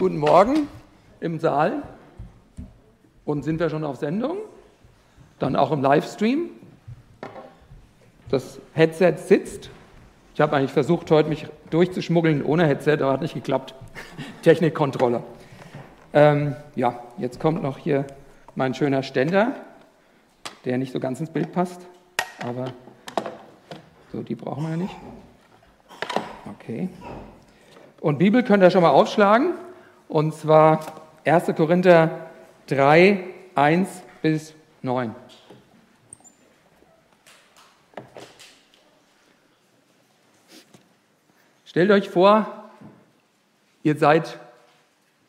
Guten Morgen im Saal. Und sind wir schon auf Sendung? Dann auch im Livestream. Das Headset sitzt. Ich habe eigentlich versucht, heute mich durchzuschmuggeln ohne Headset, aber hat nicht geklappt. Technikkontrolle. Ähm, ja, jetzt kommt noch hier mein schöner Ständer, der nicht so ganz ins Bild passt, aber so, die brauchen wir ja nicht. Okay. Und Bibel könnt ihr schon mal aufschlagen. Und zwar 1. Korinther 3, 1 bis 9. Stellt euch vor, ihr seid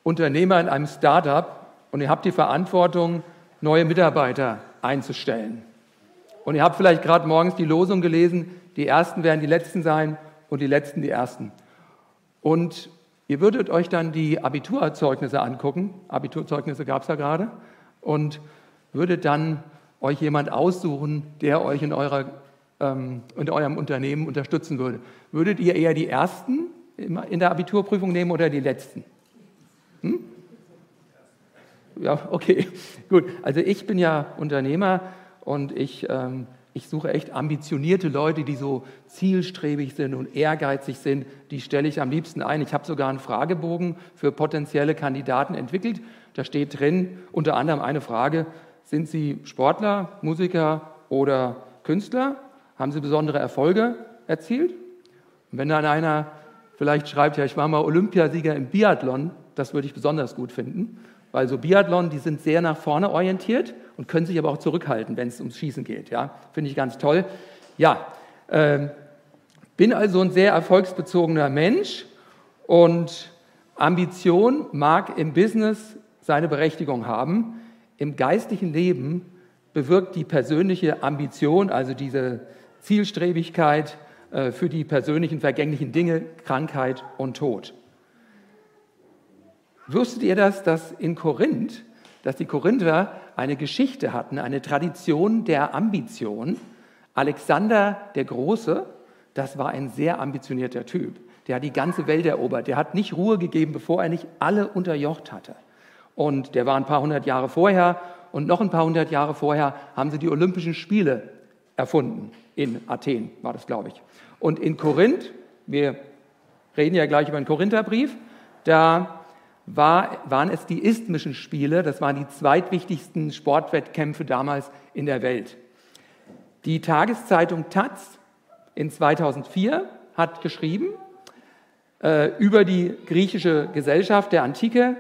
Unternehmer in einem Startup und ihr habt die Verantwortung, neue Mitarbeiter einzustellen. Und ihr habt vielleicht gerade morgens die Losung gelesen, die Ersten werden die Letzten sein und die Letzten die Ersten. Und Ihr würdet euch dann die Abiturzeugnisse angucken, Abiturzeugnisse gab es ja gerade, und würdet dann euch jemand aussuchen, der euch in, eurer, ähm, in eurem Unternehmen unterstützen würde. Würdet ihr eher die Ersten in der Abiturprüfung nehmen oder die Letzten? Hm? Ja, okay, gut. Also ich bin ja Unternehmer und ich ähm, ich suche echt ambitionierte Leute, die so zielstrebig sind und ehrgeizig sind. Die stelle ich am liebsten ein. Ich habe sogar einen Fragebogen für potenzielle Kandidaten entwickelt. Da steht drin unter anderem eine Frage, sind Sie Sportler, Musiker oder Künstler? Haben Sie besondere Erfolge erzielt? Und wenn dann einer vielleicht schreibt, ja, ich war mal Olympiasieger im Biathlon, das würde ich besonders gut finden, weil so Biathlon, die sind sehr nach vorne orientiert und können sich aber auch zurückhalten, wenn es ums Schießen geht. Ja, finde ich ganz toll. Ja, äh, bin also ein sehr erfolgsbezogener Mensch und Ambition mag im Business seine Berechtigung haben. Im geistlichen Leben bewirkt die persönliche Ambition, also diese Zielstrebigkeit äh, für die persönlichen vergänglichen Dinge, Krankheit und Tod. Wusstet ihr das, dass in Korinth dass die Korinther eine Geschichte hatten, eine Tradition der Ambition. Alexander der Große, das war ein sehr ambitionierter Typ. Der hat die ganze Welt erobert. Der hat nicht Ruhe gegeben, bevor er nicht alle unterjocht hatte. Und der war ein paar hundert Jahre vorher und noch ein paar hundert Jahre vorher haben sie die Olympischen Spiele erfunden. In Athen war das, glaube ich. Und in Korinth, wir reden ja gleich über den Korintherbrief, da war, waren es die Isthmischen Spiele. Das waren die zweitwichtigsten Sportwettkämpfe damals in der Welt. Die Tageszeitung Taz in 2004 hat geschrieben äh, über die griechische Gesellschaft der Antike,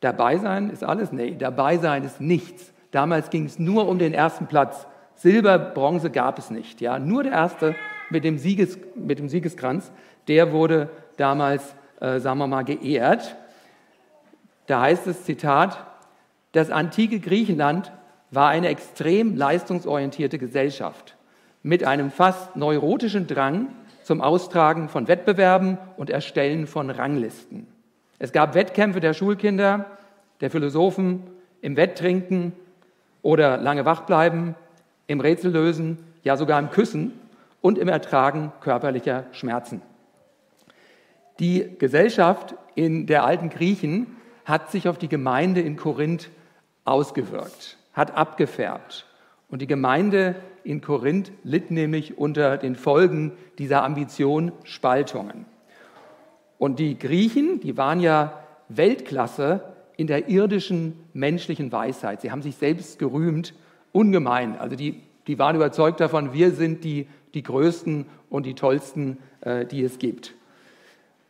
dabei sein ist alles? Nee, dabei sein ist nichts. Damals ging es nur um den ersten Platz. Silber, Bronze gab es nicht. Ja? Nur der erste mit dem, Sieges, mit dem Siegeskranz, der wurde damals, äh, sagen wir mal, geehrt. Da heißt es, Zitat, das antike Griechenland war eine extrem leistungsorientierte Gesellschaft mit einem fast neurotischen Drang zum Austragen von Wettbewerben und Erstellen von Ranglisten. Es gab Wettkämpfe der Schulkinder, der Philosophen im Wetttrinken oder lange wachbleiben, im Rätsellösen, ja sogar im Küssen und im Ertragen körperlicher Schmerzen. Die Gesellschaft in der alten Griechen hat sich auf die Gemeinde in Korinth ausgewirkt, hat abgefärbt. Und die Gemeinde in Korinth litt nämlich unter den Folgen dieser Ambition Spaltungen. Und die Griechen, die waren ja Weltklasse in der irdischen menschlichen Weisheit. Sie haben sich selbst gerühmt, ungemein. Also die, die waren überzeugt davon, wir sind die, die Größten und die Tollsten, äh, die es gibt.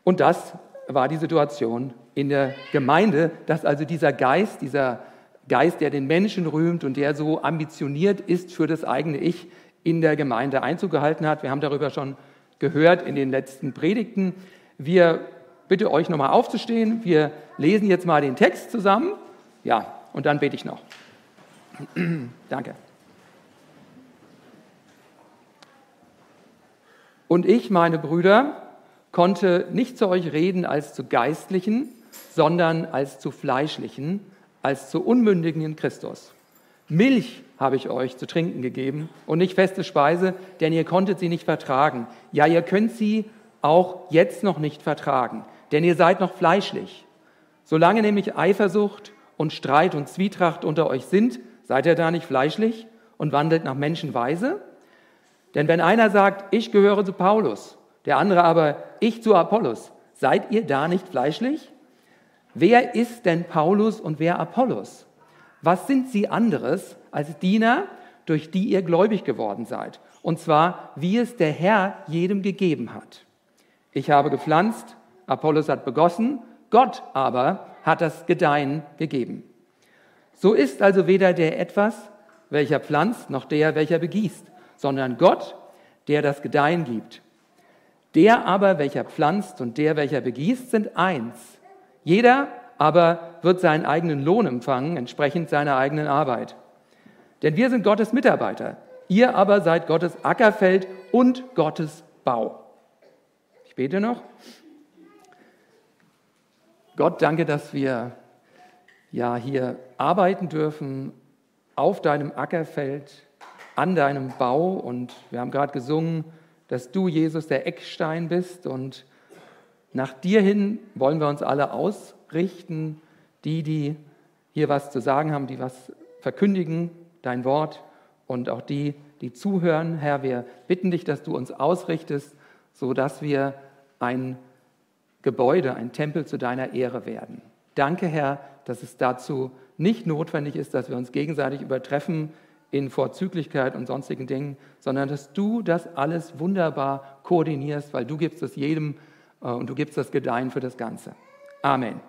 Und das war die Situation in der Gemeinde, dass also dieser Geist, dieser Geist, der den Menschen rühmt und der so ambitioniert ist für das eigene Ich, in der Gemeinde Einzug gehalten hat. Wir haben darüber schon gehört in den letzten Predigten. Wir bitte euch nochmal aufzustehen. Wir lesen jetzt mal den Text zusammen. Ja, und dann bete ich noch. Danke. Und ich, meine Brüder, konnte nicht zu euch reden als zu Geistlichen, sondern als zu Fleischlichen, als zu Unmündigen in Christus. Milch habe ich euch zu trinken gegeben und nicht feste Speise, denn ihr konntet sie nicht vertragen. Ja, ihr könnt sie auch jetzt noch nicht vertragen, denn ihr seid noch fleischlich. Solange nämlich Eifersucht und Streit und Zwietracht unter euch sind, seid ihr da nicht fleischlich und wandelt nach Menschenweise? Denn wenn einer sagt, ich gehöre zu Paulus, der andere aber, ich zu Apollos, seid ihr da nicht fleischlich? Wer ist denn Paulus und wer Apollos? Was sind sie anderes als Diener, durch die ihr gläubig geworden seid? Und zwar, wie es der Herr jedem gegeben hat. Ich habe gepflanzt, Apollos hat begossen, Gott aber hat das Gedeihen gegeben. So ist also weder der etwas, welcher pflanzt, noch der, welcher begießt, sondern Gott, der das Gedeihen gibt. Der aber, welcher pflanzt und der, welcher begießt, sind eins. Jeder aber wird seinen eigenen Lohn empfangen, entsprechend seiner eigenen Arbeit. Denn wir sind Gottes Mitarbeiter. Ihr aber seid Gottes Ackerfeld und Gottes Bau. Ich bete noch. Gott, danke, dass wir ja hier arbeiten dürfen auf deinem Ackerfeld, an deinem Bau. Und wir haben gerade gesungen, dass du, Jesus, der Eckstein bist. Und nach dir hin wollen wir uns alle ausrichten, die, die hier was zu sagen haben, die was verkündigen, dein Wort und auch die, die zuhören. Herr, wir bitten dich, dass du uns ausrichtest, sodass wir ein Gebäude, ein Tempel zu deiner Ehre werden. Danke, Herr, dass es dazu nicht notwendig ist, dass wir uns gegenseitig übertreffen in Vorzüglichkeit und sonstigen Dingen, sondern dass du das alles wunderbar koordinierst, weil du gibst es jedem und du gibst das Gedeihen für das Ganze. Amen.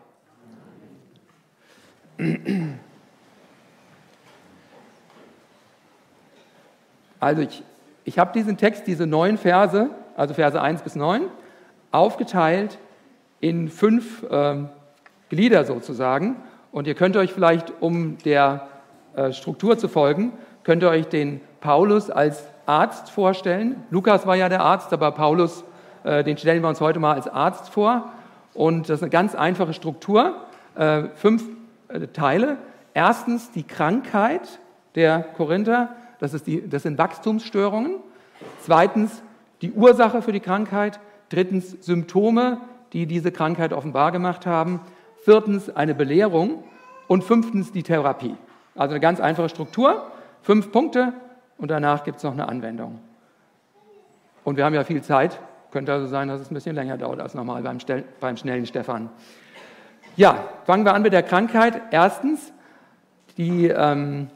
Also ich, ich habe diesen Text, diese neun Verse, also Verse 1 bis 9, aufgeteilt in fünf äh, Glieder sozusagen. Und ihr könnt euch vielleicht, um der äh, Struktur zu folgen, könnt ihr euch den Paulus als Arzt vorstellen. Lukas war ja der Arzt, aber Paulus, äh, den stellen wir uns heute mal als Arzt vor. Und das ist eine ganz einfache Struktur, äh, fünf äh, Teile. Erstens die Krankheit der Korinther, das, ist die, das sind Wachstumsstörungen. Zweitens die Ursache für die Krankheit. Drittens Symptome, die diese Krankheit offenbar gemacht haben. Viertens eine Belehrung und fünftens die Therapie. Also eine ganz einfache Struktur, fünf Punkte und danach gibt es noch eine Anwendung. Und wir haben ja viel Zeit, könnte also sein, dass es ein bisschen länger dauert als normal beim, beim schnellen Stefan. Ja, fangen wir an mit der Krankheit. Erstens, die ähm,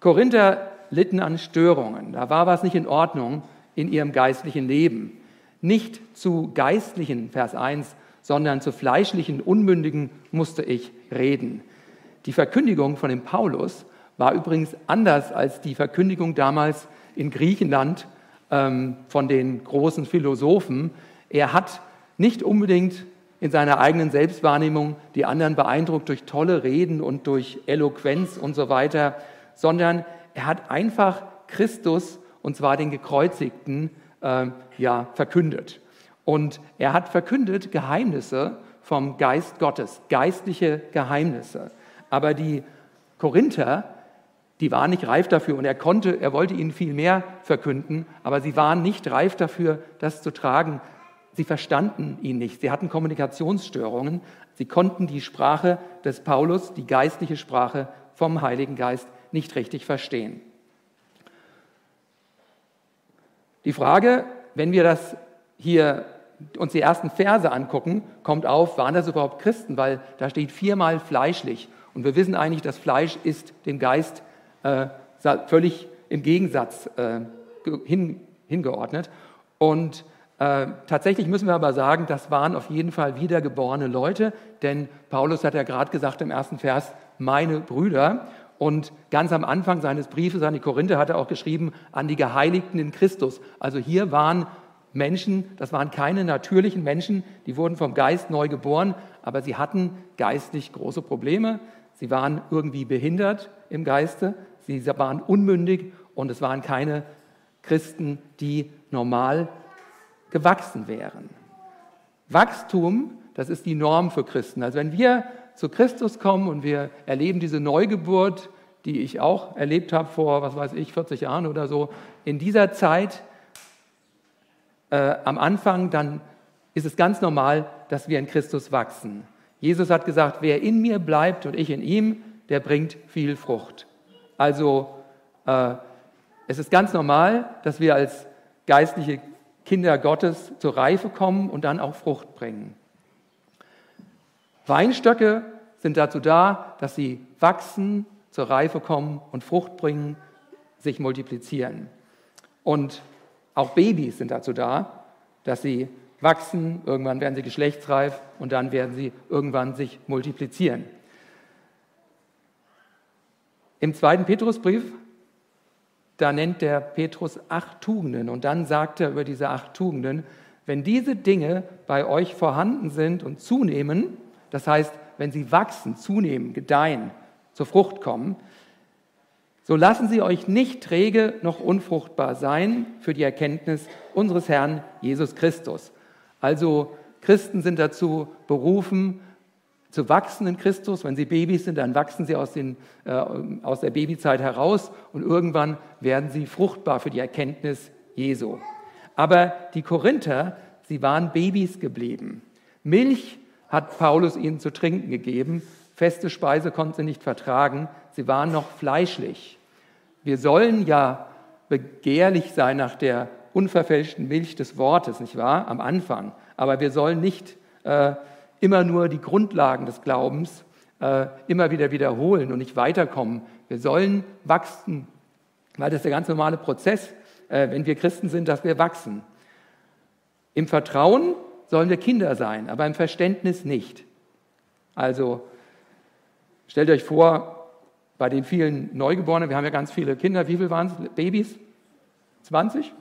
Korinther litten an Störungen. Da war was nicht in Ordnung in ihrem geistlichen Leben nicht zu geistlichen, Vers 1, sondern zu fleischlichen Unmündigen musste ich reden. Die Verkündigung von dem Paulus war übrigens anders als die Verkündigung damals in Griechenland ähm, von den großen Philosophen. Er hat nicht unbedingt in seiner eigenen Selbstwahrnehmung die anderen beeindruckt durch tolle Reden und durch Eloquenz und so weiter, sondern er hat einfach Christus, und zwar den Gekreuzigten, äh, ja, verkündet. Und er hat verkündet Geheimnisse vom Geist Gottes, geistliche Geheimnisse. Aber die Korinther, die waren nicht reif dafür und er konnte, er wollte ihnen viel mehr verkünden, aber sie waren nicht reif dafür, das zu tragen. Sie verstanden ihn nicht. Sie hatten Kommunikationsstörungen. Sie konnten die Sprache des Paulus, die geistliche Sprache vom Heiligen Geist, nicht richtig verstehen. Die Frage, wenn wir das hier uns die ersten Verse angucken, kommt auf, waren das überhaupt Christen? Weil da steht viermal fleischlich. Und wir wissen eigentlich, dass Fleisch ist dem Geist äh, völlig im Gegensatz äh, hin, hingeordnet. Und äh, tatsächlich müssen wir aber sagen, das waren auf jeden Fall wiedergeborene Leute, denn Paulus hat ja gerade gesagt im ersten Vers, meine Brüder. Und ganz am Anfang seines Briefes an die Korinther hat er auch geschrieben, an die Geheiligten in Christus. Also hier waren Menschen, das waren keine natürlichen Menschen, die wurden vom Geist neu geboren, aber sie hatten geistlich große Probleme. Sie waren irgendwie behindert im Geiste, sie waren unmündig und es waren keine Christen, die normal gewachsen wären. Wachstum, das ist die Norm für Christen. Also wenn wir zu Christus kommen und wir erleben diese Neugeburt, die ich auch erlebt habe vor, was weiß ich, 40 Jahren oder so, in dieser Zeit äh, am Anfang, dann ist es ganz normal, dass wir in Christus wachsen. Jesus hat gesagt, wer in mir bleibt und ich in ihm, der bringt viel Frucht. Also äh, es ist ganz normal, dass wir als geistliche Kinder Gottes zur Reife kommen und dann auch Frucht bringen. Weinstöcke sind dazu da, dass sie wachsen, zur Reife kommen und Frucht bringen, sich multiplizieren. Und auch Babys sind dazu da, dass sie wachsen, irgendwann werden sie geschlechtsreif und dann werden sie irgendwann sich multiplizieren. Im zweiten Petrusbrief, da nennt der Petrus acht Tugenden und dann sagt er über diese acht Tugenden, wenn diese Dinge bei euch vorhanden sind und zunehmen, das heißt, wenn sie wachsen, zunehmen, gedeihen, zur Frucht kommen, so lassen sie euch nicht träge noch unfruchtbar sein für die Erkenntnis unseres Herrn Jesus Christus. Also Christen sind dazu berufen, zu wachsen in Christus. Wenn sie Babys sind, dann wachsen sie aus, den, äh, aus der Babyzeit heraus und irgendwann werden sie fruchtbar für die Erkenntnis Jesu. Aber die Korinther, sie waren Babys geblieben. Milch hat Paulus ihnen zu trinken gegeben. Feste Speise konnten sie nicht vertragen. Sie waren noch fleischlich. Wir sollen ja begehrlich sein nach der unverfälschten Milch des Wortes, nicht wahr? Am Anfang. Aber wir sollen nicht äh, immer nur die Grundlagen des Glaubens äh, immer wieder wiederholen und nicht weiterkommen. Wir sollen wachsen, weil das ist der ganz normale Prozess, äh, wenn wir Christen sind, dass wir wachsen. Im Vertrauen sollen wir Kinder sein, aber im Verständnis nicht. Also stellt euch vor, bei den vielen Neugeborenen, wir haben ja ganz viele Kinder, wie viele waren es? Babys? 20?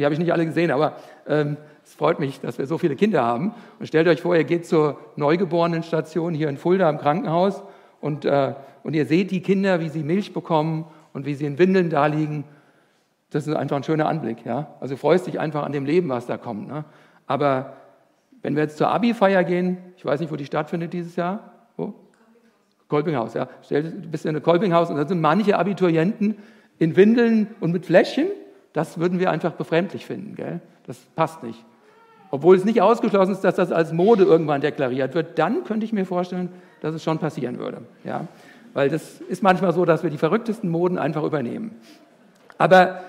Die habe ich nicht alle gesehen, aber ähm, es freut mich, dass wir so viele Kinder haben. Und stellt euch vor, ihr geht zur Neugeborenenstation hier in Fulda im Krankenhaus und, äh, und ihr seht die Kinder, wie sie Milch bekommen und wie sie in Windeln da liegen. Das ist einfach ein schöner Anblick. Ja? Also freust dich einfach an dem Leben, was da kommt. Ne? Aber wenn wir jetzt zur Abi-Feier gehen, ich weiß nicht, wo die stattfindet dieses Jahr. Wo? Kolpinghaus, ja. Stell, du bist in einem Kolpinghaus und da sind manche Abiturienten in Windeln und mit Fläschchen. Das würden wir einfach befremdlich finden. Gell? Das passt nicht. Obwohl es nicht ausgeschlossen ist, dass das als Mode irgendwann deklariert wird, dann könnte ich mir vorstellen, dass es schon passieren würde. Ja? Weil das ist manchmal so, dass wir die verrücktesten Moden einfach übernehmen. Aber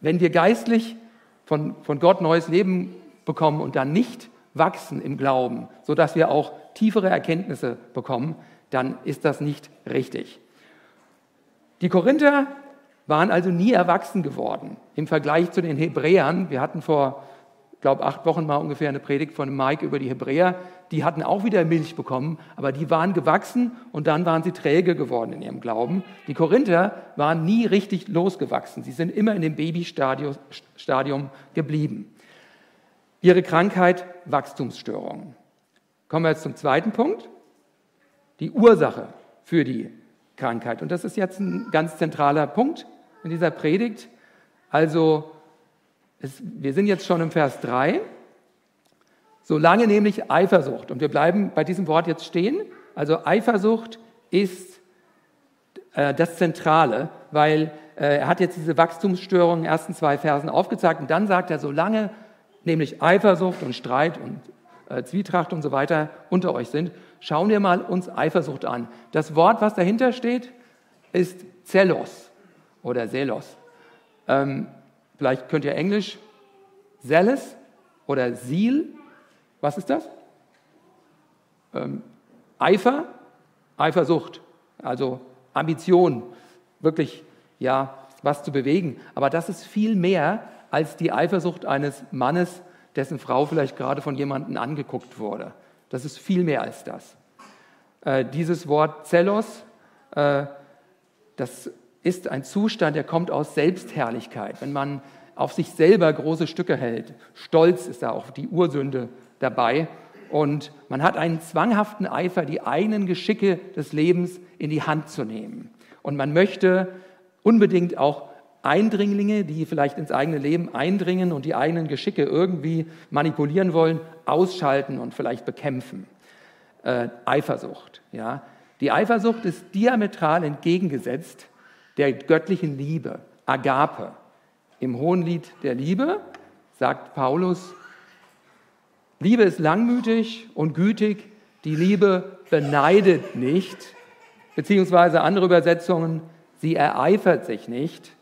wenn wir geistlich von, von Gott neues Leben bekommen und dann nicht wachsen im Glauben, sodass wir auch tiefere Erkenntnisse bekommen, dann ist das nicht richtig. Die Korinther waren also nie erwachsen geworden im Vergleich zu den Hebräern. Wir hatten vor, glaube acht Wochen mal ungefähr eine Predigt von Mike über die Hebräer. Die hatten auch wieder Milch bekommen, aber die waren gewachsen und dann waren sie träge geworden in ihrem Glauben. Die Korinther waren nie richtig losgewachsen. Sie sind immer in dem Babystadium geblieben. Ihre Krankheit Wachstumsstörungen. Kommen wir jetzt zum zweiten Punkt die Ursache für die Krankheit. Und das ist jetzt ein ganz zentraler Punkt in dieser Predigt. Also, es, wir sind jetzt schon im Vers 3. Solange nämlich Eifersucht, und wir bleiben bei diesem Wort jetzt stehen, also Eifersucht ist äh, das Zentrale, weil äh, er hat jetzt diese Wachstumsstörungen in den ersten zwei Versen aufgezeigt und dann sagt er, solange nämlich Eifersucht und Streit und äh, Zwietracht und so weiter unter euch sind, schauen wir mal uns Eifersucht an. Das Wort, was dahinter steht, ist Zelos oder Selos. Ähm, vielleicht könnt ihr Englisch Zealous oder Seal. Was ist das? Ähm, Eifer, Eifersucht, also Ambition, wirklich ja was zu bewegen. Aber das ist viel mehr als die Eifersucht eines Mannes, dessen Frau vielleicht gerade von jemandem angeguckt wurde. Das ist viel mehr als das. Äh, dieses Wort Zelos, äh, das ist ein Zustand, der kommt aus Selbstherrlichkeit. Wenn man auf sich selber große Stücke hält. Stolz ist da auch die Ursünde dabei. Und man hat einen zwanghaften Eifer, die eigenen Geschicke des Lebens in die Hand zu nehmen. Und man möchte unbedingt auch Eindringlinge, die vielleicht ins eigene Leben eindringen und die eigenen Geschicke irgendwie manipulieren wollen, ausschalten und vielleicht bekämpfen. Äh, Eifersucht. Ja? Die Eifersucht ist diametral entgegengesetzt der göttlichen Liebe, Agape. Im Hohenlied der Liebe sagt Paulus, Liebe ist langmütig und gütig, Die Liebe beneidet nicht, beziehungsweise andere Übersetzungen, sie ereifert sich nicht.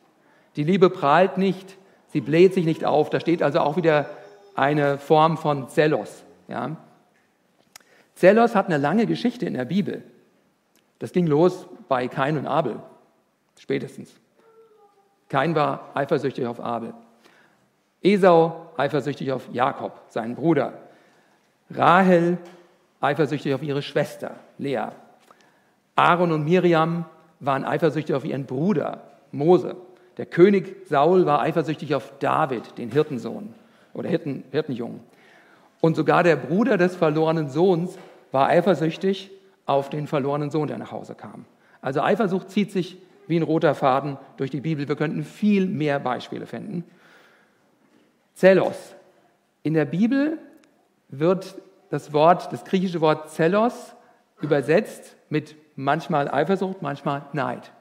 Die Liebe prahlt nicht, sie bläht sich nicht auf. Da steht also auch wieder eine Form von Zelos. Ja. Zelos hat eine lange Geschichte in der Bibel. Das ging los bei Kain und Abel, spätestens. Kain war eifersüchtig auf Abel. Esau eifersüchtig auf Jakob, seinen Bruder. Rahel eifersüchtig auf ihre Schwester Lea. Aaron und Miriam waren eifersüchtig auf ihren Bruder Mose. Der König Saul war eifersüchtig auf David, den Hirtensohn oder Hirten, Hirtenjungen. Und sogar der Bruder des verlorenen Sohns war eifersüchtig auf den verlorenen Sohn, der nach Hause kam. Also Eifersucht zieht sich wie ein roter Faden durch die Bibel. Wir könnten viel mehr Beispiele finden. Zelos. In der Bibel wird das Wort, das griechische Wort Zelos übersetzt mit manchmal Eifersucht, manchmal Neid.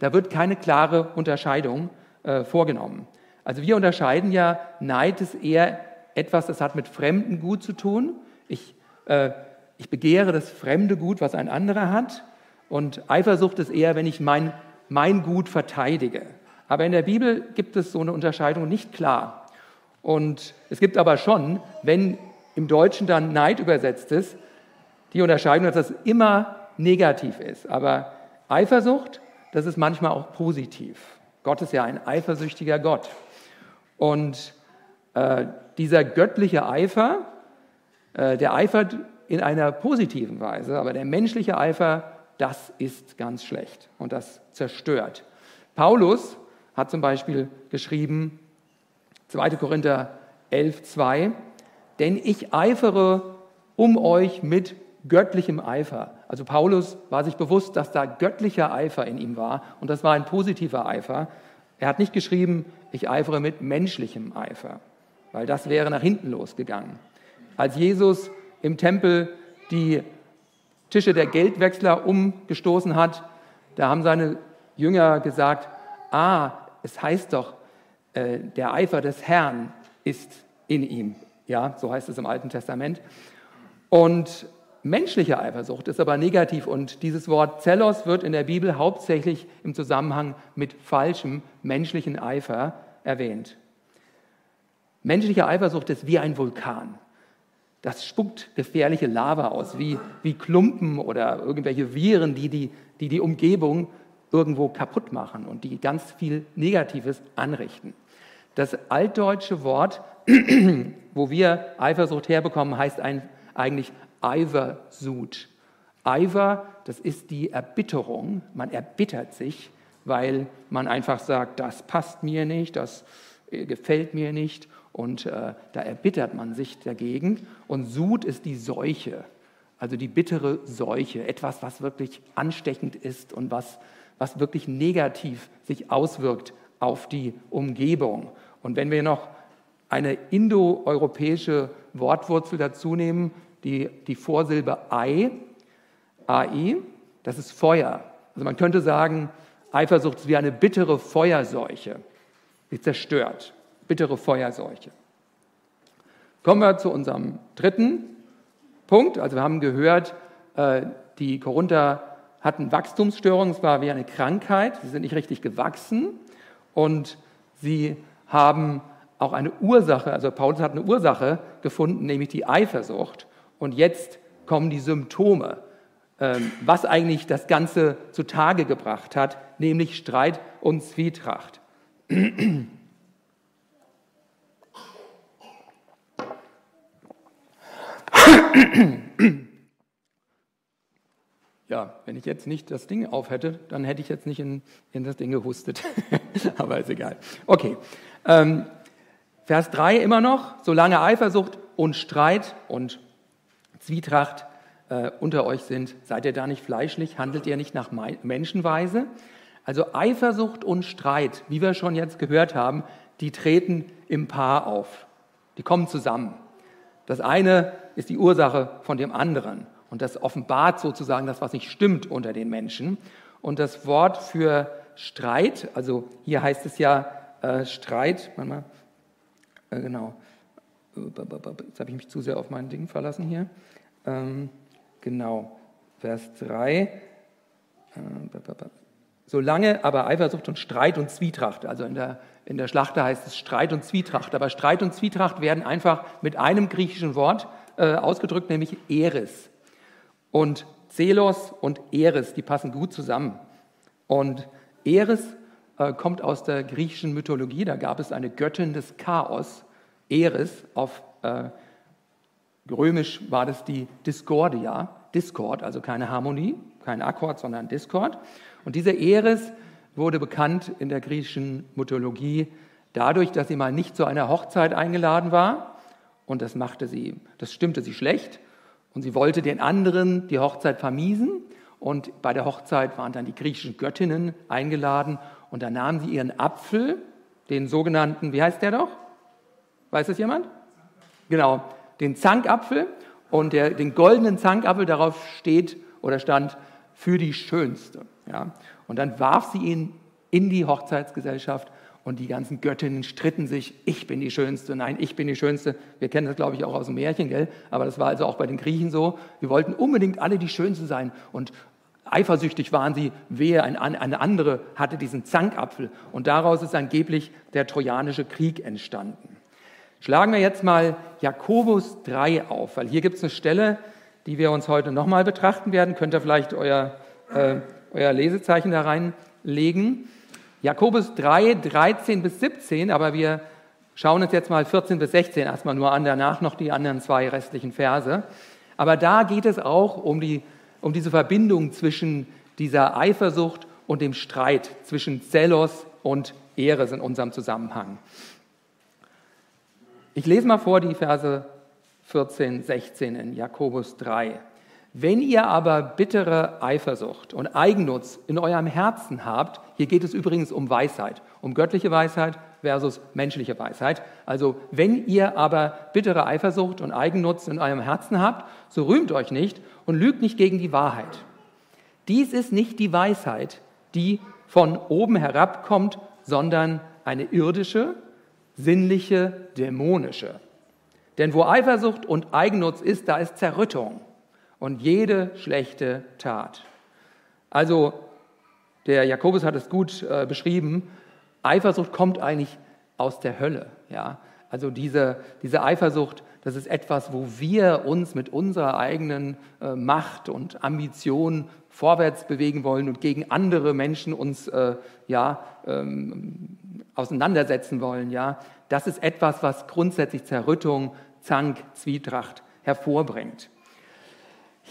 Da wird keine klare Unterscheidung äh, vorgenommen. Also wir unterscheiden ja, Neid ist eher etwas, das hat mit fremdem Gut zu tun. Ich, äh, ich begehre das fremde Gut, was ein anderer hat. Und Eifersucht ist eher, wenn ich mein, mein Gut verteidige. Aber in der Bibel gibt es so eine Unterscheidung nicht klar. Und es gibt aber schon, wenn im Deutschen dann Neid übersetzt ist, die Unterscheidung, dass das immer negativ ist. Aber Eifersucht, das ist manchmal auch positiv. Gott ist ja ein eifersüchtiger Gott. Und äh, dieser göttliche Eifer, äh, der eifert in einer positiven Weise, aber der menschliche Eifer, das ist ganz schlecht und das zerstört. Paulus hat zum Beispiel geschrieben, 2. Korinther 11, 2, denn ich eifere um euch mit göttlichem Eifer. Also Paulus war sich bewusst, dass da göttlicher Eifer in ihm war und das war ein positiver Eifer. Er hat nicht geschrieben, ich eifere mit menschlichem Eifer, weil das wäre nach hinten losgegangen. Als Jesus im Tempel die Tische der Geldwechsler umgestoßen hat, da haben seine Jünger gesagt, ah, es heißt doch, äh, der Eifer des Herrn ist in ihm. Ja, so heißt es im Alten Testament. Und menschliche Eifersucht ist aber negativ und dieses Wort Zelos wird in der Bibel hauptsächlich im Zusammenhang mit falschem menschlichen Eifer erwähnt. Menschliche Eifersucht ist wie ein Vulkan. Das spuckt gefährliche Lava aus, wie, wie Klumpen oder irgendwelche Viren, die die, die die Umgebung irgendwo kaputt machen und die ganz viel Negatives anrichten. Das altdeutsche Wort, wo wir Eifersucht herbekommen, heißt ein, eigentlich Eiversud. Eiver, das ist die Erbitterung. Man erbittert sich, weil man einfach sagt, das passt mir nicht, das äh, gefällt mir nicht. Und äh, da erbittert man sich dagegen. Und Sud ist die Seuche, also die bittere Seuche, etwas, was wirklich ansteckend ist und was, was wirklich negativ sich auswirkt auf die Umgebung. Und wenn wir noch eine indoeuropäische Wortwurzel dazu nehmen, die, die Vorsilbe Ei, AI, das ist Feuer. Also man könnte sagen, Eifersucht ist wie eine bittere Feuerseuche. Sie zerstört. Bittere Feuerseuche. Kommen wir zu unserem dritten Punkt. Also wir haben gehört, äh, die Korinther hatten Wachstumsstörungen, es war wie eine Krankheit, sie sind nicht richtig gewachsen und sie haben auch eine Ursache, also Paulus hat eine Ursache gefunden, nämlich die Eifersucht. Und jetzt kommen die Symptome, ähm, was eigentlich das Ganze zutage gebracht hat, nämlich Streit und Zwietracht. Ja, wenn ich jetzt nicht das Ding auf hätte, dann hätte ich jetzt nicht in, in das Ding gehustet. Aber ist egal. Okay. Ähm, Vers 3 immer noch, solange Eifersucht und Streit und Zwietracht äh, unter euch sind, seid ihr da nicht fleischlich, handelt ihr nicht nach Menschenweise? Also Eifersucht und Streit, wie wir schon jetzt gehört haben, die treten im Paar auf. Die kommen zusammen. Das eine ist die Ursache von dem anderen. Und das offenbart sozusagen das, was nicht stimmt unter den Menschen. Und das Wort für Streit, also hier heißt es ja äh, Streit, mal, äh, genau, jetzt habe ich mich zu sehr auf mein Ding verlassen hier. Ähm, Genau, Vers 3. Solange aber Eifersucht und Streit und Zwietracht, also in der, in der Schlachter heißt es Streit und Zwietracht, aber Streit und Zwietracht werden einfach mit einem griechischen Wort äh, ausgedrückt, nämlich Eris. Und Zelos und Eris, die passen gut zusammen. Und Eris äh, kommt aus der griechischen Mythologie, da gab es eine Göttin des Chaos, Eris, auf äh, römisch war das die Discordia, Discord, also keine Harmonie, kein Akkord, sondern Discord. Und diese Eris wurde bekannt in der griechischen Mythologie dadurch, dass sie mal nicht zu einer Hochzeit eingeladen war. Und das machte sie, das stimmte sie schlecht. Und sie wollte den anderen die Hochzeit vermiesen. Und bei der Hochzeit waren dann die griechischen Göttinnen eingeladen. Und da nahm sie ihren Apfel, den sogenannten, wie heißt der doch? Weiß das jemand? Genau, den Zankapfel. Und der, den goldenen Zankapfel, darauf steht oder stand für die Schönste. Ja? Und dann warf sie ihn in die Hochzeitsgesellschaft und die ganzen Göttinnen stritten sich, ich bin die Schönste, nein, ich bin die Schönste. Wir kennen das, glaube ich, auch aus dem Märchen, gell? aber das war also auch bei den Griechen so. Wir wollten unbedingt alle die Schönste sein und eifersüchtig waren sie, wehe, eine andere hatte diesen Zankapfel und daraus ist angeblich der trojanische Krieg entstanden. Schlagen wir jetzt mal Jakobus 3 auf, weil hier gibt es eine Stelle, die wir uns heute nochmal betrachten werden. Könnt ihr vielleicht euer äh, euer Lesezeichen da reinlegen. Jakobus 3, 13 bis 17, aber wir schauen uns jetzt mal 14 bis 16 erstmal nur an, danach noch die anderen zwei restlichen Verse. Aber da geht es auch um, die, um diese Verbindung zwischen dieser Eifersucht und dem Streit zwischen Zelos und Eres in unserem Zusammenhang. Ich lese mal vor die Verse 14, 16 in Jakobus 3. Wenn ihr aber bittere Eifersucht und Eigennutz in eurem Herzen habt, hier geht es übrigens um Weisheit, um göttliche Weisheit versus menschliche Weisheit. Also wenn ihr aber bittere Eifersucht und Eigennutz in eurem Herzen habt, so rühmt euch nicht und lügt nicht gegen die Wahrheit. Dies ist nicht die Weisheit, die von oben herabkommt, sondern eine irdische, sinnliche, dämonische. Denn wo Eifersucht und Eigennutz ist, da ist Zerrüttung und jede schlechte Tat. Also, der Jakobus hat es gut äh, beschrieben, Eifersucht kommt eigentlich aus der Hölle. Ja? Also diese, diese Eifersucht, das ist etwas, wo wir uns mit unserer eigenen äh, Macht und Ambition vorwärts bewegen wollen und gegen andere Menschen uns äh, ja, ähm, auseinandersetzen wollen. Ja? Das ist etwas, was grundsätzlich Zerrüttung, Zank, Zwietracht hervorbringt.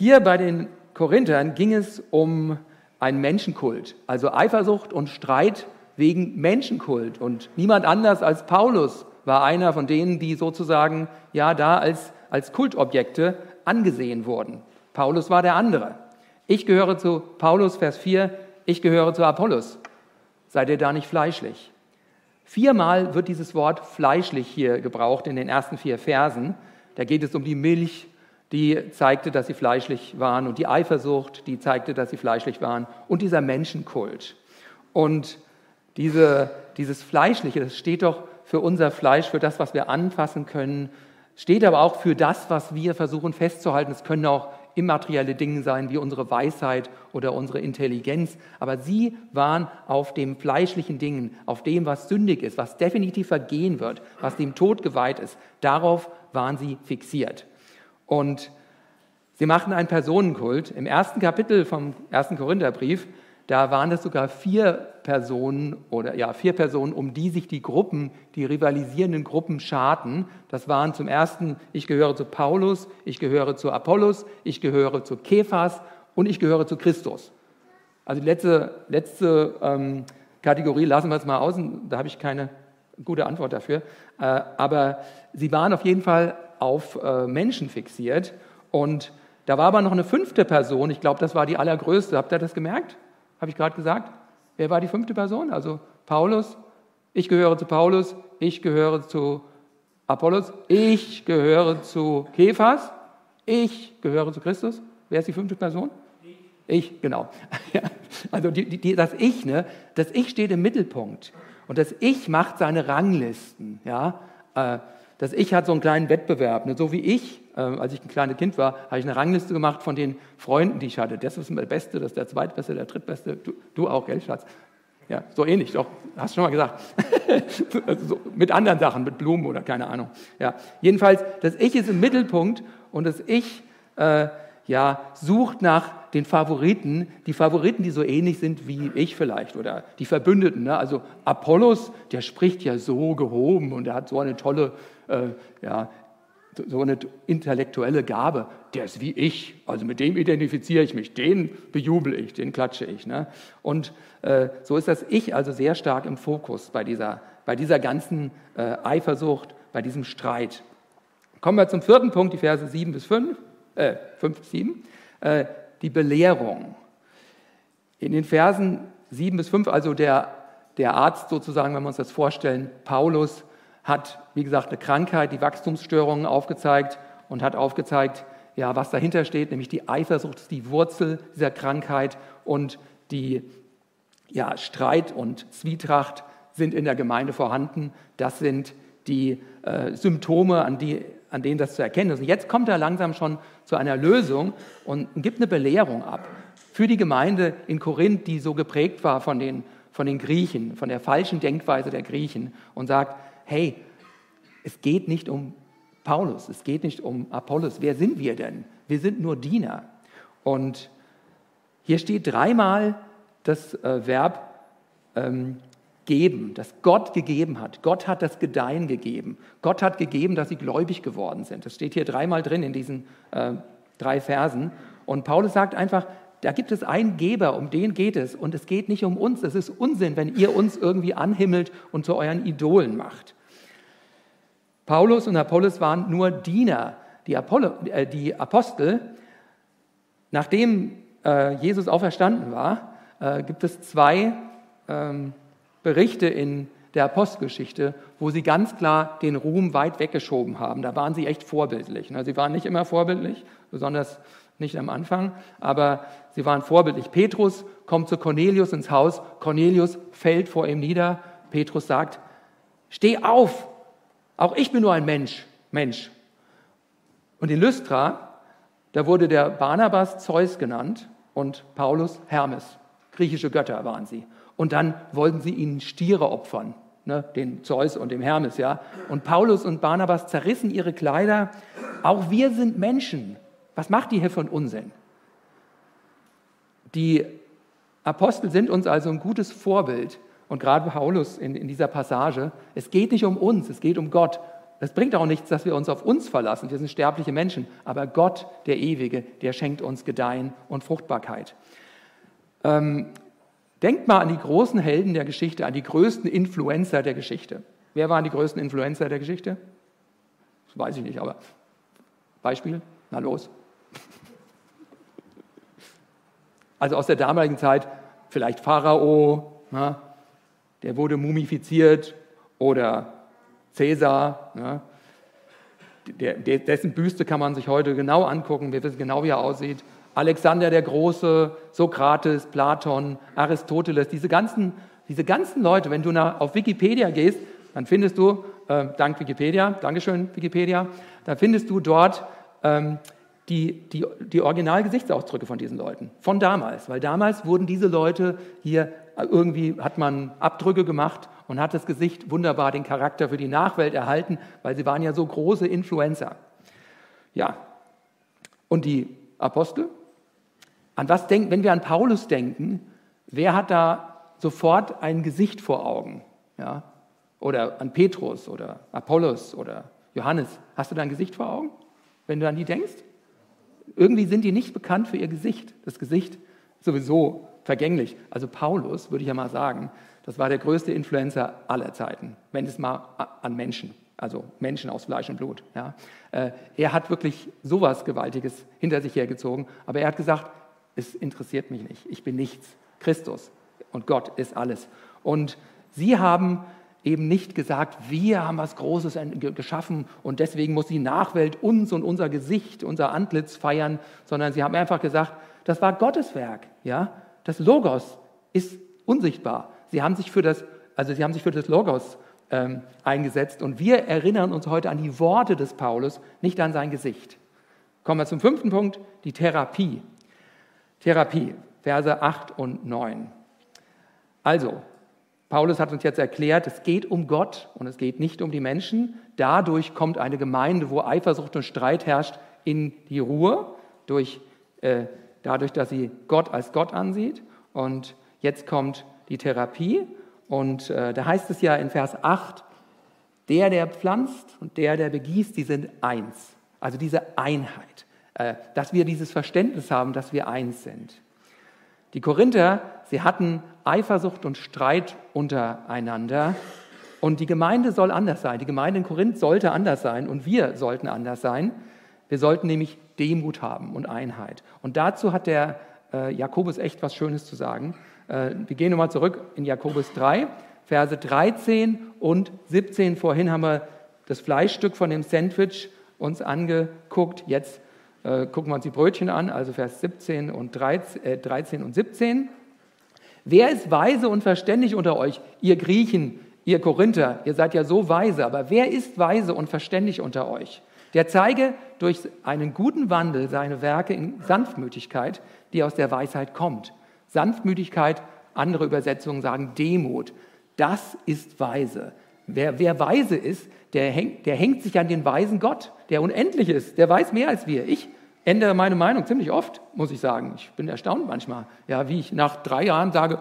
Hier bei den Korinthern ging es um einen Menschenkult, also Eifersucht und Streit wegen Menschenkult. Und niemand anders als Paulus war einer von denen, die sozusagen ja da als, als Kultobjekte angesehen wurden. Paulus war der andere. Ich gehöre zu Paulus, Vers 4, ich gehöre zu Apollos. Seid ihr da nicht fleischlich? Viermal wird dieses Wort fleischlich hier gebraucht in den ersten vier Versen. Da geht es um die Milch, die zeigte, dass sie fleischlich waren und die Eifersucht, die zeigte, dass sie fleischlich waren und dieser Menschenkult. Und diese, dieses Fleischliche, das steht doch für unser Fleisch, für das, was wir anfassen können, steht aber auch für das, was wir versuchen festzuhalten. Es können auch immaterielle Dinge sein, wie unsere Weisheit oder unsere Intelligenz. Aber sie waren auf dem fleischlichen Dingen, auf dem, was sündig ist, was definitiv vergehen wird, was dem Tod geweiht ist. Darauf waren sie fixiert. Und sie machten einen Personenkult. Im ersten Kapitel vom ersten Korintherbrief, da waren es sogar vier Personen oder ja, vier Personen, um die sich die Gruppen, die rivalisierenden Gruppen scharten. Das waren zum ersten, ich gehöre zu Paulus, ich gehöre zu Apollos, ich gehöre zu Kephas und ich gehöre zu Christus. Also die letzte, letzte ähm, Kategorie lassen wir jetzt mal außen, da habe ich keine gute Antwort dafür. Äh, aber sie waren auf jeden Fall auf äh, Menschen fixiert. Und da war aber noch eine fünfte Person, ich glaube, das war die allergrößte. Habt ihr das gemerkt? Habe ich gerade gesagt? Wer war die fünfte Person? Also Paulus, ich gehöre zu Paulus, ich gehöre zu Apollos, ich gehöre zu Kephas, ich gehöre zu Christus. Wer ist die fünfte Person? Ich, genau. also die, die, das Ich, ne? das Ich steht im Mittelpunkt. Und das Ich macht seine Ranglisten. Ja? Äh, Das Ich hat so einen kleinen Wettbewerb. Ne? So wie ich, äh, als ich ein kleines Kind war, habe ich eine Rangliste gemacht von den Freunden, die ich hatte. Das ist der Beste, das ist der Zweitbeste, der Drittbeste. Du, du auch, gell, Schatz? Ja, so ähnlich, doch, hast du schon mal gesagt. also so, mit anderen Sachen, mit Blumen oder keine Ahnung. Ja, jedenfalls, das Ich ist im Mittelpunkt und das Ich äh, ja, sucht nach den Favoriten, die Favoriten, die so ähnlich sind wie ich vielleicht oder die Verbündeten. Ne? Also Apollos, der spricht ja so gehoben und er hat so eine tolle, äh, ja, so eine intellektuelle Gabe. Der ist wie ich, also mit dem identifiziere ich mich, den bejubel ich, den klatsche ich. Ne? Und äh, so ist das Ich also sehr stark im Fokus bei dieser, bei dieser ganzen äh, Eifersucht, bei diesem Streit. Kommen wir zum vierten Punkt, die Verse 7 bis 5, äh, 5 bis 7 die Belehrung. In den Versen 7 bis 5, also der, der Arzt sozusagen, wenn wir uns das vorstellen, Paulus hat, wie gesagt, eine Krankheit, die Wachstumsstörungen aufgezeigt und hat aufgezeigt, ja, was dahinter steht, nämlich die Eifersucht ist die Wurzel dieser Krankheit und die ja, Streit und Zwietracht sind in der Gemeinde vorhanden. Das sind die äh, Symptome, an die an denen das zu erkennen ist. Und jetzt kommt er langsam schon zu einer Lösung und gibt eine Belehrung ab für die Gemeinde in Korinth, die so geprägt war von den, von den Griechen, von der falschen Denkweise der Griechen und sagt, hey, es geht nicht um Paulus, es geht nicht um Apollos. Wer sind wir denn? Wir sind nur Diener. Und hier steht dreimal das äh, Verb ähm, geben, das Gott gegeben hat. Gott hat das Gedeihen gegeben. Gott hat gegeben, dass sie gläubig geworden sind. Das steht hier dreimal drin in diesen äh, drei Versen. Und Paulus sagt einfach, da gibt es einen Geber, um den geht es. Und es geht nicht um uns. Es ist Unsinn, wenn ihr uns irgendwie anhimmelt und zu euren Idolen macht. Paulus und Apollos waren nur Diener. Die, Apollo, äh, die Apostel, nachdem äh, Jesus auferstanden war, äh, gibt es zwei ähm, Berichte in der Apostelgeschichte, wo sie ganz klar den Ruhm weit weggeschoben haben. Da waren sie echt vorbildlich. Ne? Sie waren nicht immer vorbildlich, besonders nicht am Anfang, aber sie waren vorbildlich. Petrus kommt zu Cornelius ins Haus, Cornelius fällt vor ihm nieder. Petrus sagt, steh auf, auch ich bin nur ein Mensch, Mensch. Und in Lystra, da wurde der Barnabas Zeus genannt und Paulus Hermes. Griechische Götter waren sie und dann wollten sie ihnen Stiere opfern, ne, den Zeus und dem Hermes. Ja. Und Paulus und Barnabas zerrissen ihre Kleider. Auch wir sind Menschen. Was macht die hier von Unsinn? Die Apostel sind uns also ein gutes Vorbild. Und gerade Paulus in, in dieser Passage, es geht nicht um uns, es geht um Gott. Es bringt auch nichts, dass wir uns auf uns verlassen. Wir sind sterbliche Menschen. Aber Gott, der Ewige, der schenkt uns Gedeihen und Fruchtbarkeit. Ähm, Denkt mal an die großen Helden der Geschichte, an die größten Influencer der Geschichte. Wer waren die größten Influencer der Geschichte? Das weiß ich nicht, aber Beispiel? Na los. Also aus der damaligen Zeit vielleicht Pharao, na, der wurde mumifiziert, oder Cäsar, na, der, dessen Büste kann man sich heute genau angucken, wir wissen genau, wie er aussieht. Alexander der Große, Sokrates, Platon, Aristoteles, diese ganzen, diese ganzen Leute, wenn du nach, auf Wikipedia gehst, dann findest du, äh, dank Wikipedia, Dankeschön Wikipedia, dann findest du dort ähm, die, die, die Originalgesichtsausdrücke von diesen Leuten, von damals. Weil damals wurden diese Leute hier, irgendwie hat man Abdrücke gemacht und hat das Gesicht wunderbar den Charakter für die Nachwelt erhalten, weil sie waren ja so große Influencer. Ja, und die Apostel, an was denken, wenn wir an Paulus denken, wer hat da sofort ein Gesicht vor Augen? Ja? Oder an Petrus oder Apollos oder Johannes. Hast du da ein Gesicht vor Augen, wenn du an die denkst? Irgendwie sind die nicht bekannt für ihr Gesicht. Das Gesicht sowieso vergänglich. Also Paulus, würde ich ja mal sagen, das war der größte Influencer aller Zeiten, wenn es mal an Menschen, also Menschen aus Fleisch und Blut. Ja. Äh, er hat wirklich sowas Gewaltiges hinter sich hergezogen, aber er hat gesagt, es interessiert mich nicht. Ich bin nichts. Christus und Gott ist alles. Und sie haben eben nicht gesagt, wir haben was Großes geschaffen und deswegen muss die Nachwelt uns und unser Gesicht, unser Antlitz feiern, sondern sie haben einfach gesagt, das war Gottes Werk. Ja? Das Logos ist unsichtbar. Sie haben sich für das, also sie haben sich für das Logos ähm, eingesetzt. Und wir erinnern uns heute an die Worte des Paulus, nicht an sein Gesicht. Kommen wir zum fünften Punkt, die Therapie. Therapie, Verse 8 und 9. Also, Paulus hat uns jetzt erklärt, es geht um Gott und es geht nicht um die Menschen. Dadurch kommt eine Gemeinde, wo Eifersucht und Streit herrscht, in die Ruhe, durch, äh, dadurch, dass sie Gott als Gott ansieht. Und jetzt kommt die Therapie. Und äh, da heißt es ja in Vers 8, der, der pflanzt und der, der begießt, die sind eins. Also diese Einheit, äh, dass wir dieses Verständnis haben, dass wir eins sind. Die Korinther, sie hatten Eifersucht und Streit untereinander. Und die Gemeinde soll anders sein. Die Gemeinde in Korinth sollte anders sein und wir sollten anders sein. Wir sollten nämlich Demut haben und Einheit. Und dazu hat der äh, Jakobus echt was Schönes zu sagen. Äh, wir gehen nochmal zurück in Jakobus 3, Verse 13 und 17. Vorhin haben wir das Fleischstück von dem Sandwich uns angeguckt. Jetzt äh, gucken wir uns die Brötchen an, also Vers 17 und 13, äh, 13 und 17. Wer ist weise und verständig unter euch, ihr Griechen, ihr Korinther? Ihr seid ja so weise, aber wer ist weise und verständig unter euch? Der zeige durch einen guten Wandel seine Werke in Sanftmütigkeit, die aus der Weisheit kommt. Sanftmütigkeit, andere Übersetzungen sagen Demut. Das ist weise. Wer, wer weise ist, der hängt, der hängt sich an den weisen Gott, der unendlich ist, der weiß mehr als wir. Ich ändere meine Meinung ziemlich oft, muss ich sagen. Ich bin erstaunt manchmal, ja, wie ich nach drei Jahren sage,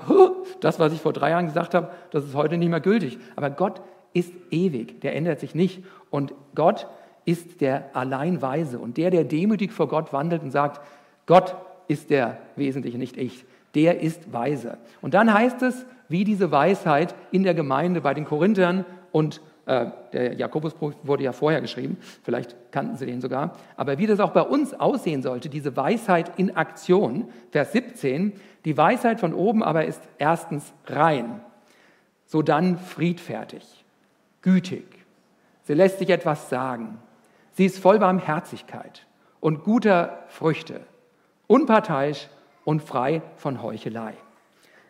das, was ich vor drei Jahren gesagt habe, das ist heute nicht mehr gültig. Aber Gott ist ewig, der ändert sich nicht. Und Gott ist der Alleinweise. Und der, der demütig vor Gott wandelt und sagt, Gott ist der Wesentliche, nicht ich, der ist weise. Und dann heißt es, wie diese Weisheit in der Gemeinde bei den Korinthern und äh, der Jakobusbrief wurde ja vorher geschrieben, vielleicht kannten Sie den sogar, aber wie das auch bei uns aussehen sollte, diese Weisheit in Aktion, Vers 17, die Weisheit von oben aber ist erstens rein, so dann friedfertig, gütig, sie lässt sich etwas sagen, sie ist voll Barmherzigkeit und guter Früchte, unparteiisch und frei von Heuchelei.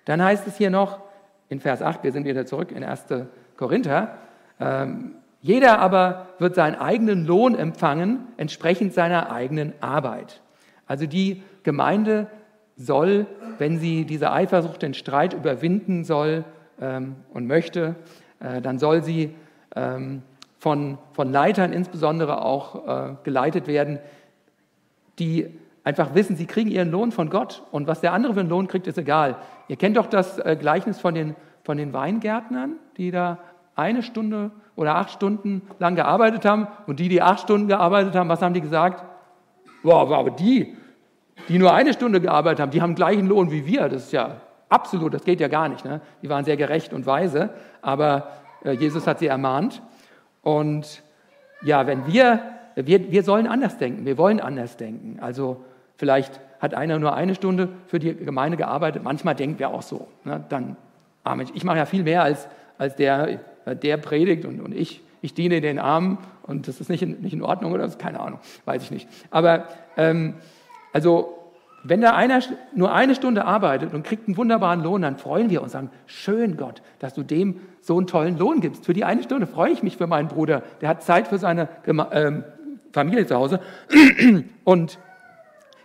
Dann heißt es hier noch in Vers 8, wir sind wieder zurück in 1. Korinther, ähm, jeder aber wird seinen eigenen Lohn empfangen, entsprechend seiner eigenen Arbeit. Also die Gemeinde soll, wenn sie diese Eifersucht, den Streit überwinden soll ähm, und möchte, äh, dann soll sie ähm, von, von Leitern insbesondere auch äh, geleitet werden, die einfach wissen, sie kriegen ihren Lohn von Gott und was der andere für einen Lohn kriegt, ist egal. Ihr kennt doch das äh, Gleichnis von den, von den Weingärtnern, die da eine Stunde oder acht Stunden lang gearbeitet haben und die, die acht Stunden gearbeitet haben, was haben die gesagt? Wow, aber die, die nur eine Stunde gearbeitet haben, die haben gleichen Lohn wie wir. Das ist ja absolut, das geht ja gar nicht. Ne? Die waren sehr gerecht und weise, aber äh, Jesus hat sie ermahnt. Und ja, wenn wir, wir, wir sollen anders denken, wir wollen anders denken. Also vielleicht hat einer nur eine Stunde für die Gemeinde gearbeitet, manchmal denken wir auch so. Ne? Dann, ah Mensch, ich mache ja viel mehr als, als der, der predigt und, und ich, ich diene den Armen und das ist nicht in, nicht in Ordnung oder das keine Ahnung, weiß ich nicht. Aber ähm, also wenn da einer nur eine Stunde arbeitet und kriegt einen wunderbaren Lohn, dann freuen wir uns, sagen, schön Gott, dass du dem so einen tollen Lohn gibst. Für die eine Stunde freue ich mich für meinen Bruder, der hat Zeit für seine ähm, Familie zu Hause. Und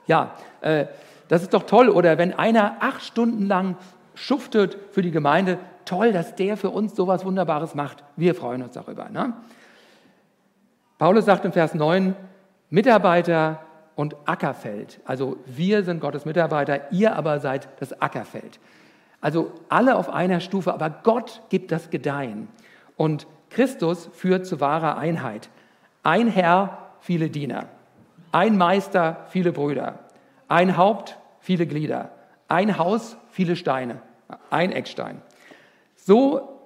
ja, äh, das ist doch toll. Oder wenn einer acht Stunden lang schuftet für die Gemeinde, toll, dass der für uns so was Wunderbares macht. Wir freuen uns darüber. Ne? Paulus sagt im Vers 9, Mitarbeiter und Ackerfeld. Also wir sind Gottes Mitarbeiter, ihr aber seid das Ackerfeld. Also alle auf einer Stufe, aber Gott gibt das Gedeihen. Und Christus führt zu wahrer Einheit. Ein Herr, viele Diener. Ein Meister, viele Brüder. Ein Haupt, viele Glieder. Ein Haus, viele Steine. Ein Eckstein. So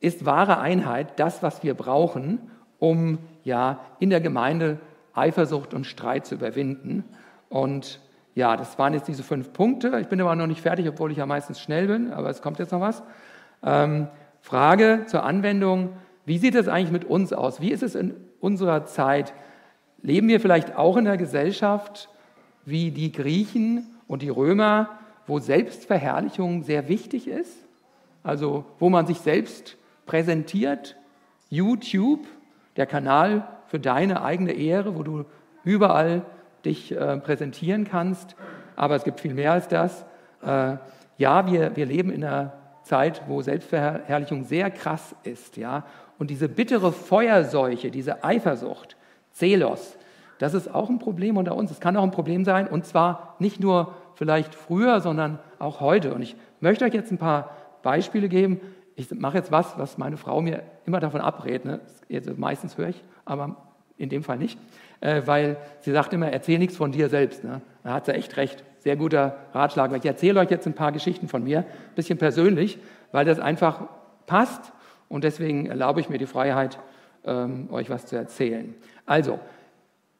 ist wahre Einheit das, was wir brauchen, um ja in der Gemeinde Eifersucht und Streit zu überwinden. Und ja, das waren jetzt diese fünf Punkte. Ich bin aber noch nicht fertig, obwohl ich ja meistens schnell bin, aber es kommt jetzt noch was. Ähm, Frage zur Anwendung. Wie sieht es eigentlich mit uns aus? Wie ist es in unserer Zeit? Leben wir vielleicht auch in einer Gesellschaft wie die Griechen und die Römer, wo Selbstverherrlichung sehr wichtig ist? also wo man sich selbst präsentiert YouTube, der Kanal für deine eigene Ehre, wo du überall dich äh, präsentieren kannst. Aber es gibt viel mehr als das. Äh, ja, wir, wir leben in einer Zeit, wo Selbstverherrlichung sehr krass ist. Ja? Und diese bittere Feuerseuche, diese Eifersucht, Zelos, das ist auch ein Problem unter uns. Es kann auch ein Problem sein, und zwar nicht nur vielleicht früher, sondern auch heute. Und ich möchte euch jetzt ein paar Beispiele geben. Ich mache jetzt was, was meine Frau mir immer davon abrät. Ne? Jetzt, meistens höre ich, aber in dem Fall nicht, äh, weil sie sagt immer, erzähl nichts von dir selbst. Ne? Da hat sie echt recht. Sehr guter Ratschlag. Ich erzähle euch jetzt ein paar Geschichten von mir, ein bisschen persönlich, weil das einfach passt und deswegen erlaube ich mir die Freiheit, ähm, euch was zu erzählen. Also,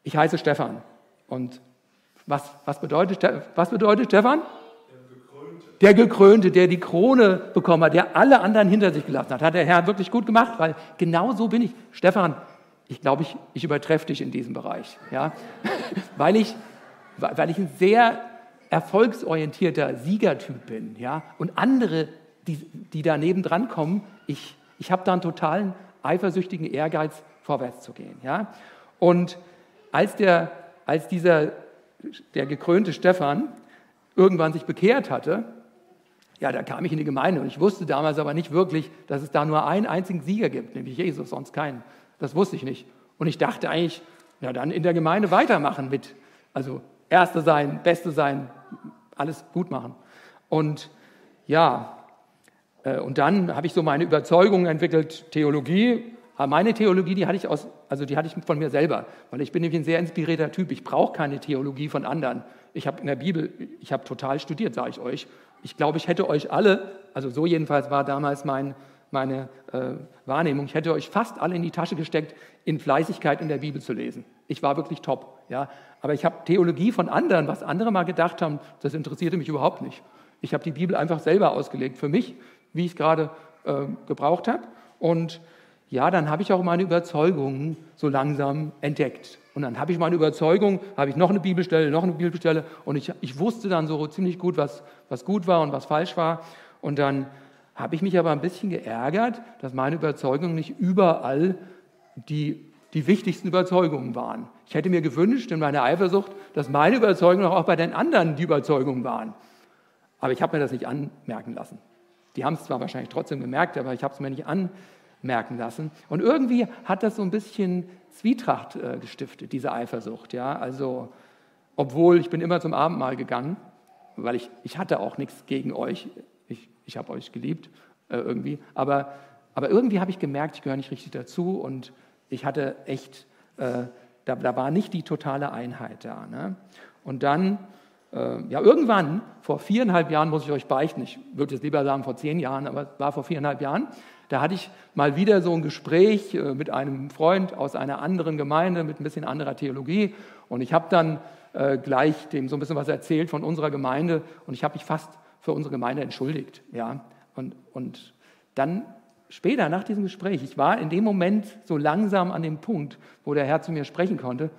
ich heiße Stefan und was, was, bedeutet, was bedeutet Stefan? Der Gekrönte, der die Krone bekommen hat, der alle anderen hinter sich gelassen hat. Hat der Herr wirklich gut gemacht, weil genau so bin ich. Stefan, ich glaube, ich, ich übertreffe dich in diesem Bereich. Ja? weil, ich, weil ich ein sehr erfolgsorientierter Siegertyp bin. Ja? Und andere, die, die daneben dran kommen, ich, ich habe da einen totalen eifersüchtigen Ehrgeiz, vorwärts zu gehen. Ja? Und als, der, als dieser, der gekrönte Stefan irgendwann sich bekehrt hatte, ja, da kam ich in die Gemeinde und ich wusste damals aber nicht wirklich, dass es da nur einen einzigen Sieger gibt, nämlich Jesus, sonst keinen. Das wusste ich nicht. Und ich dachte eigentlich, ja, dann in der Gemeinde weitermachen mit, also Erste sein, Beste sein, alles gut machen. Und ja, äh, und dann habe ich so meine Überzeugung entwickelt, Theologie. Aber meine Theologie, die hatte ich aus, also die hatte ich von mir selber, weil ich bin nämlich ein sehr inspirierter Typ. Ich brauche keine Theologie von anderen. Ich habe in der Bibel, ich habe total studiert, sage ich euch. Ich glaube, ich hätte euch alle, also so jedenfalls war damals mein, meine äh, Wahrnehmung, ich hätte euch fast alle in die Tasche gesteckt, in Fleißigkeit in der Bibel zu lesen. Ich war wirklich top. Ja? Aber ich habe Theologie von anderen, was andere mal gedacht haben, das interessierte mich überhaupt nicht. Ich habe die Bibel einfach selber ausgelegt für mich, wie ich es gerade äh, gebraucht habe. Und ja, dann habe ich auch meine Überzeugungen so langsam entdeckt. Und dann habe ich meine Überzeugung, habe ich noch eine Bibelstelle, noch eine Bibelstelle und ich, ich wusste dann so ziemlich gut, was, was gut war und was falsch war. Und dann habe ich mich aber ein bisschen geärgert, dass meine Überzeugungen nicht überall die, die wichtigsten Überzeugungen waren. Ich hätte mir gewünscht in meiner Eifersucht, dass meine Überzeugungen auch bei den anderen die Überzeugungen waren. Aber ich habe mir das nicht anmerken lassen. Die haben es zwar wahrscheinlich trotzdem gemerkt, aber ich habe es mir nicht anmerken lassen. Und irgendwie hat das so ein bisschen Zwietracht äh, gestiftet, diese Eifersucht. Ja? Also, obwohl ich bin immer zum Abendmahl gegangen, weil ich, ich hatte auch nichts gegen euch. Ich, ich habe euch geliebt äh, irgendwie. Aber, aber irgendwie habe ich gemerkt, ich gehöre nicht richtig dazu und ich hatte echt, äh, da, da war nicht die totale Einheit da. Ne? Und dann äh, ja, irgendwann, vor viereinhalb Jahren, muss ich euch beichten, ich würde jetzt lieber sagen vor zehn Jahren, aber es war vor viereinhalb Jahren, da hatte ich mal wieder so ein Gespräch äh, mit einem Freund aus einer anderen Gemeinde mit ein bisschen anderer Theologie und ich habe dann äh, gleich dem so ein bisschen was erzählt von unserer Gemeinde und ich habe mich fast für unsere Gemeinde entschuldigt. Ja? Und, und dann später, nach diesem Gespräch, ich war in dem Moment so langsam an dem Punkt, wo der Herr zu mir sprechen konnte,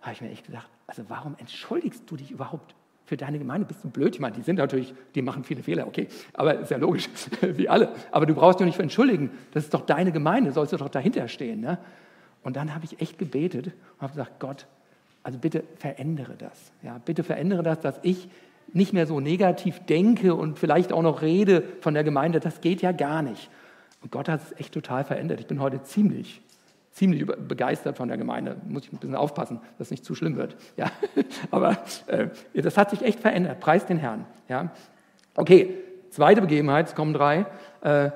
habe ich mir echt gedacht, also warum entschuldigst du dich überhaupt für deine Gemeinde bist du blöd. Ich meine, die sind natürlich, die machen viele Fehler, okay, aber ist ja logisch, wie alle. Aber du brauchst dich nicht entschuldigen. Das ist doch deine Gemeinde, sollst du doch dahinter stehen. Ne? Und dann habe ich echt gebetet und habe gesagt, Gott, also bitte verändere das. Ja, bitte verändere das, dass ich nicht mehr so negativ denke und vielleicht auch noch rede von der Gemeinde. Das geht ja gar nicht. Und Gott hat es echt total verändert. Ich bin heute ziemlich ziemlich begeistert von der Gemeinde. Muss ich ein bisschen aufpassen, dass es nicht zu schlimm wird. Ja, aber äh, das hat sich echt verändert. Preis den Herrn. Ja, okay. Zweite Begebenheit, es kommen drei. Äh,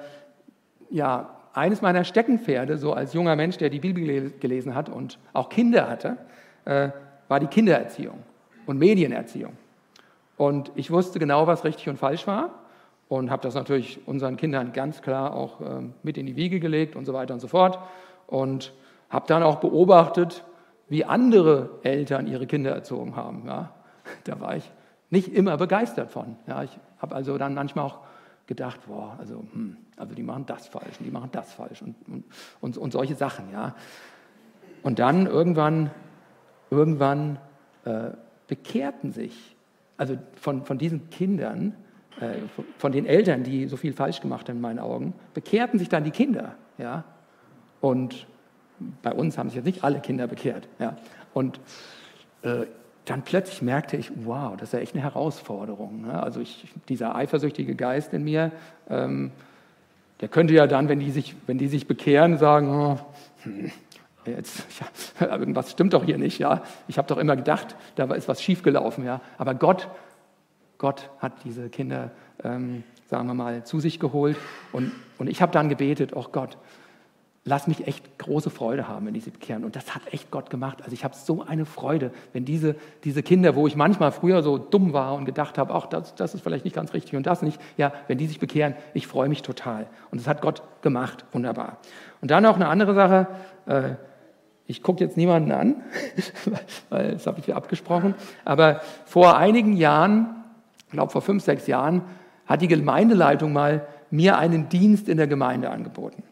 ja, eines meiner Steckenpferde, so als junger Mensch, der die Bibel gelesen hat und auch Kinder hatte, äh, war die Kindererziehung und Medienerziehung. Und ich wusste genau, was richtig und falsch war und habe das natürlich unseren Kindern ganz klar auch äh, mit in die Wiege gelegt und so weiter und so fort und habe dann auch beobachtet, wie andere Eltern ihre Kinder erzogen haben. Ja, da war ich nicht immer begeistert von. Ja, ich habe also dann manchmal auch gedacht, boah, also, hm, also die machen das falsch und die machen das falsch und, und, und, und solche Sachen. Ja. Und dann irgendwann, irgendwann äh, bekehrten sich, also von, von diesen Kindern, äh, von den Eltern, die so viel falsch gemacht haben in meinen Augen, bekehrten sich dann die Kinder. Ja. Und bei uns haben sich jetzt nicht alle Kinder bekehrt. Ja. Und äh, dann plötzlich merkte ich, wow, das ist ja echt eine Herausforderung. Ne? Also ich, dieser eifersüchtige Geist in mir, ähm, der könnte ja dann, wenn die sich, wenn die sich bekehren, sagen, oh, hm, jetzt, ja, irgendwas stimmt doch hier nicht. Ja? Ich habe doch immer gedacht, da ist was schiefgelaufen. Ja? Aber Gott, Gott hat diese Kinder, ähm, sagen wir mal, zu sich geholt. Und, und ich habe dann gebetet, oh Gott, lass mich echt große Freude haben, wenn die sich bekehren. Und das hat echt Gott gemacht. Also ich habe so eine Freude, wenn diese, diese Kinder, wo ich manchmal früher so dumm war und gedacht habe, ach, das, das ist vielleicht nicht ganz richtig und das nicht, ja, wenn die sich bekehren, ich freue mich total. Und das hat Gott gemacht, wunderbar. Und dann noch eine andere Sache, äh, ich gucke jetzt niemanden an, weil das habe ich abgesprochen, aber vor einigen Jahren, ich glaube vor fünf, sechs Jahren, hat die Gemeindeleitung mal mir einen Dienst in der Gemeinde angeboten.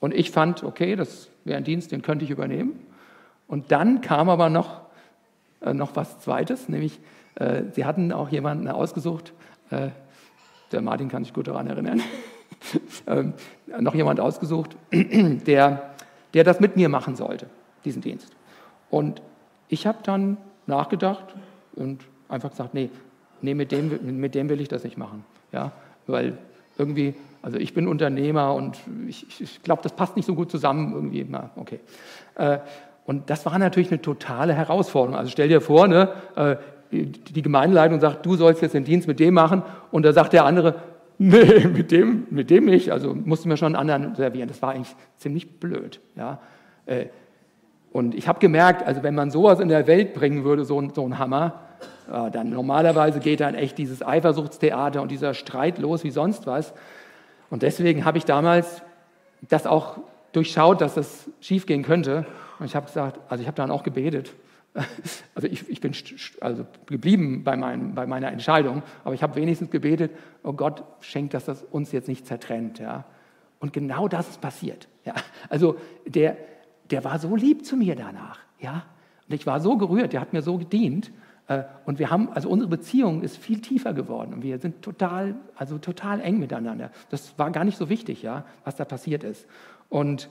Und ich fand, okay, das wäre ein Dienst, den könnte ich übernehmen. Und dann kam aber noch, äh, noch was Zweites, nämlich äh, sie hatten auch jemanden ausgesucht, äh, der Martin kann sich gut daran erinnern, ähm, noch jemand ausgesucht, der, der das mit mir machen sollte, diesen Dienst. Und ich habe dann nachgedacht und einfach gesagt, nee, nee mit, dem, mit dem will ich das nicht machen. Ja? Weil irgendwie also ich bin Unternehmer und ich, ich glaube, das passt nicht so gut zusammen irgendwie. Na, okay. Äh, und das war natürlich eine totale Herausforderung. Also stell dir vor, ne, äh, die Gemeindeleitung sagt, du sollst jetzt den Dienst mit dem machen und da sagt der andere, nee, mit dem, mit dem nicht. Also mussten wir schon einen anderen servieren. Das war eigentlich ziemlich blöd. Ja. Äh, und ich habe gemerkt, also wenn man sowas in der Welt bringen würde, so ein, so ein Hammer, dann normalerweise geht dann echt dieses Eifersuchtstheater und dieser Streit los wie sonst was. Und deswegen habe ich damals das auch durchschaut, dass das schiefgehen könnte. Und ich habe gesagt, also ich habe dann auch gebetet. Also ich, ich bin also geblieben bei, mein, bei, meiner Entscheidung, aber ich habe wenigstens gebetet, oh Gott, schenkt, dass das uns jetzt nicht zertrennt. Ja. Und genau das ist passiert. Ja. Also der, der war so lieb zu mir danach. Ja. Und ich war so gerührt, der hat mir so gedient. Äh, und wir haben, also unsere Beziehung ist viel tiefer geworden und wir sind total, also total eng miteinander. Das war gar nicht so wichtig, ja, was da passiert ist. Und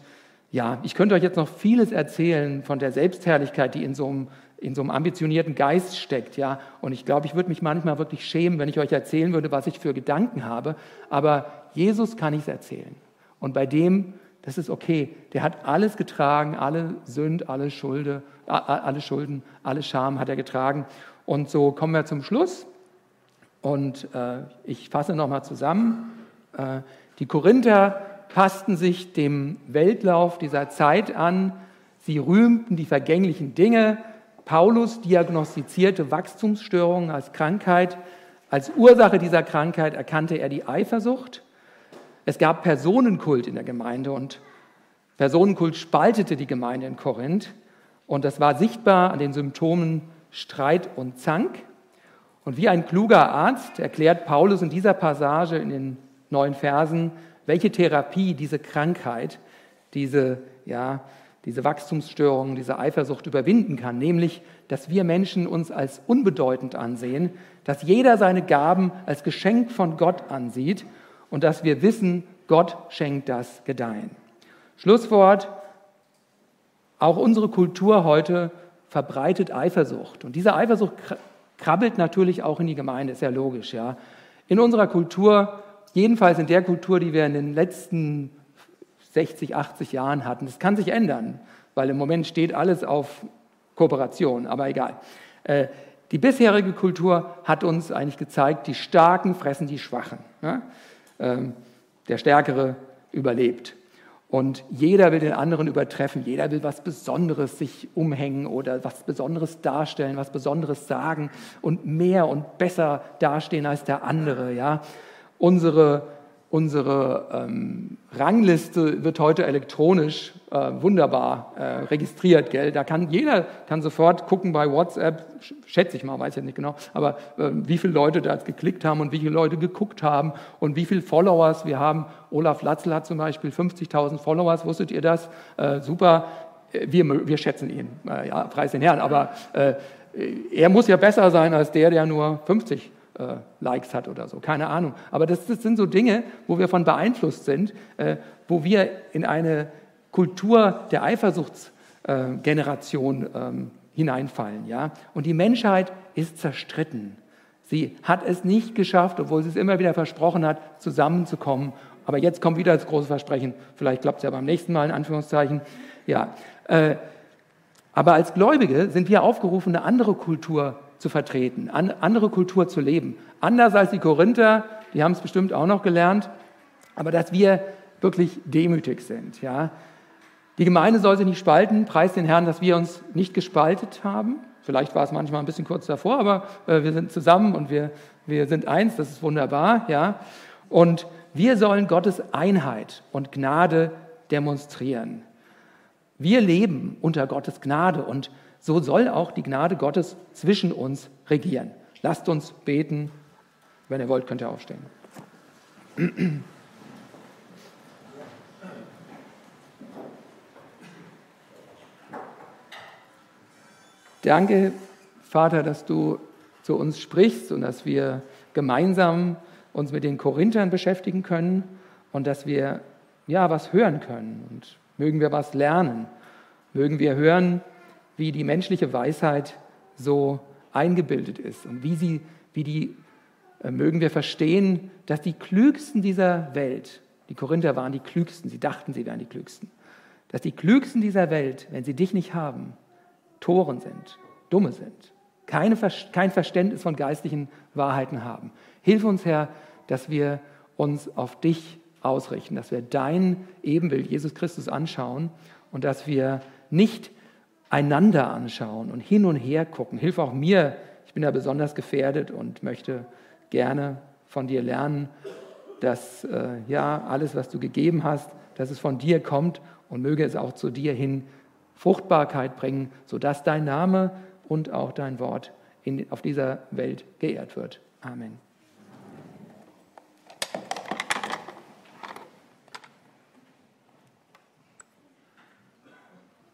ja, ich könnte euch jetzt noch vieles erzählen von der Selbstherrlichkeit, die in so einem, in so einem ambitionierten Geist steckt, ja. Und ich glaube, ich würde mich manchmal wirklich schämen, wenn ich euch erzählen würde, was ich für Gedanken habe. Aber Jesus kann ich es erzählen. Und bei dem, das ist okay. Der hat alles getragen, alle Sünd, alle Schulde alle Schulden, alle Scham hat er getragen. Und so kommen wir zum Schluss. Und äh, ich fasse nochmal zusammen. Äh, die Korinther passten sich dem Weltlauf dieser Zeit an. Sie rühmten die vergänglichen Dinge. Paulus diagnostizierte Wachstumsstörungen als Krankheit. Als Ursache dieser Krankheit erkannte er die Eifersucht. Es gab Personenkult in der Gemeinde und Personenkult spaltete die Gemeinde in Korinth. Und das war sichtbar an den Symptomen Streit und Zank. Und wie ein kluger Arzt erklärt Paulus in dieser Passage in den neuen Versen, welche Therapie diese Krankheit, diese, ja, diese Wachstumsstörung, diese Eifersucht überwinden kann, nämlich, dass wir Menschen uns als unbedeutend ansehen, dass jeder seine Gaben als Geschenk von Gott ansieht und dass wir wissen, Gott schenkt das Gedeihen. Schlusswort, auch unsere Kultur heute verbreitet Eifersucht. Und diese Eifersucht krabbelt natürlich auch in die Gemeinde, ist ja logisch. Ja. In unserer Kultur, jedenfalls in der Kultur, die wir in den letzten 60, 80 Jahren hatten, das kann sich ändern, weil im Moment steht alles auf Kooperation, aber egal. Äh, die bisherige Kultur hat uns eigentlich gezeigt, die Starken fressen die Schwachen. Ähm, der Stärkere überlebt. Und jeder will den anderen übertreffen, jeder will was Besonderes sich umhängen oder was Besonderes darstellen, was Besonderes sagen und mehr und besser dastehen als der andere. Ja? Unsere Unsere ähm, Rangliste wird heute elektronisch äh, wunderbar äh, registriert, gell? Da kann jeder kann sofort gucken bei WhatsApp, schätze ich mal, weiß ich nicht genau, aber äh, wie viele Leute da geklickt haben und wie viele Leute geguckt haben und wie viele Followers wir haben. Olaf Latzel hat zum Beispiel 50.000 Followers, wusstet ihr das? Äh, super, äh, wir, wir schätzen ihn, äh, ja, preis den Herrn, aber er muss ja besser sein als der, der nur 50 äh, Likes hat oder so, keine Ahnung. Aber das, das, sind so Dinge, wo wir von beeinflusst sind, äh, wo wir in eine Kultur der Eifersuchtsgeneration ähm, hineinfallen. Ja? Und die Menschheit ist zerstritten. Sie hat es nicht geschafft, obwohl sie es immer wieder versprochen hat, zusammenzukommen. Aber jetzt kommt wieder das große Versprechen. Vielleicht klappt es ja beim nächsten Mal, in Anführungszeichen. Ja. Äh, aber als Gläubige sind wir aufgerufen, eine andere Kultur zu vertreten, eine andere Kultur zu leben. Anders als die Korinther, die haben es bestimmt auch noch gelernt, aber dass wir wirklich demütig sind. Ja. Die Gemeinde soll sich nicht spalten, preis den Herrn, dass wir uns nicht gespaltet haben. Vielleicht war es manchmal ein bisschen kurz davor, aber äh, wir sind zusammen und wir, wir sind eins, das ist wunderbar. Ja. Und wir sollen Gottes Einheit und Gnade demonstrieren. Wir leben unter Gottes Gnade und so soll auch die Gnade Gottes zwischen uns regieren. Lasst uns beten. Wenn ihr wollt, könnt ihr aufstehen. Danke, Vater, dass du zu uns sprichst und dass wir gemeinsam uns mit den Korinthern beschäftigen können und dass wir ja was hören können und mögen wir was lernen. Mögen wir hören, wie die menschliche Weisheit so eingebildet ist und wie sie, wie die, äh, mögen wir verstehen, dass die Klügsten dieser Welt, die Korinther waren die Klügsten, sie dachten, sie wären die Klügsten, dass die Klügsten dieser Welt, wenn sie dich nicht haben, Toren sind, Dumme sind, keine, kein Verständnis von geistlichen Wahrheiten haben. Hilf uns, Herr, dass wir uns auf dich ausrichten, dass wir dein Ebenbild, Jesus Christus, anschauen und dass wir nicht einander anschauen und hin und her gucken. Hilf auch mir, ich bin da besonders gefährdet und möchte gerne von dir lernen, dass äh, ja alles, was du gegeben hast, dass es von dir kommt und möge es auch zu dir hin Fruchtbarkeit bringen, sodass dein Name und auch dein Wort in, auf dieser Welt geehrt wird. Amen.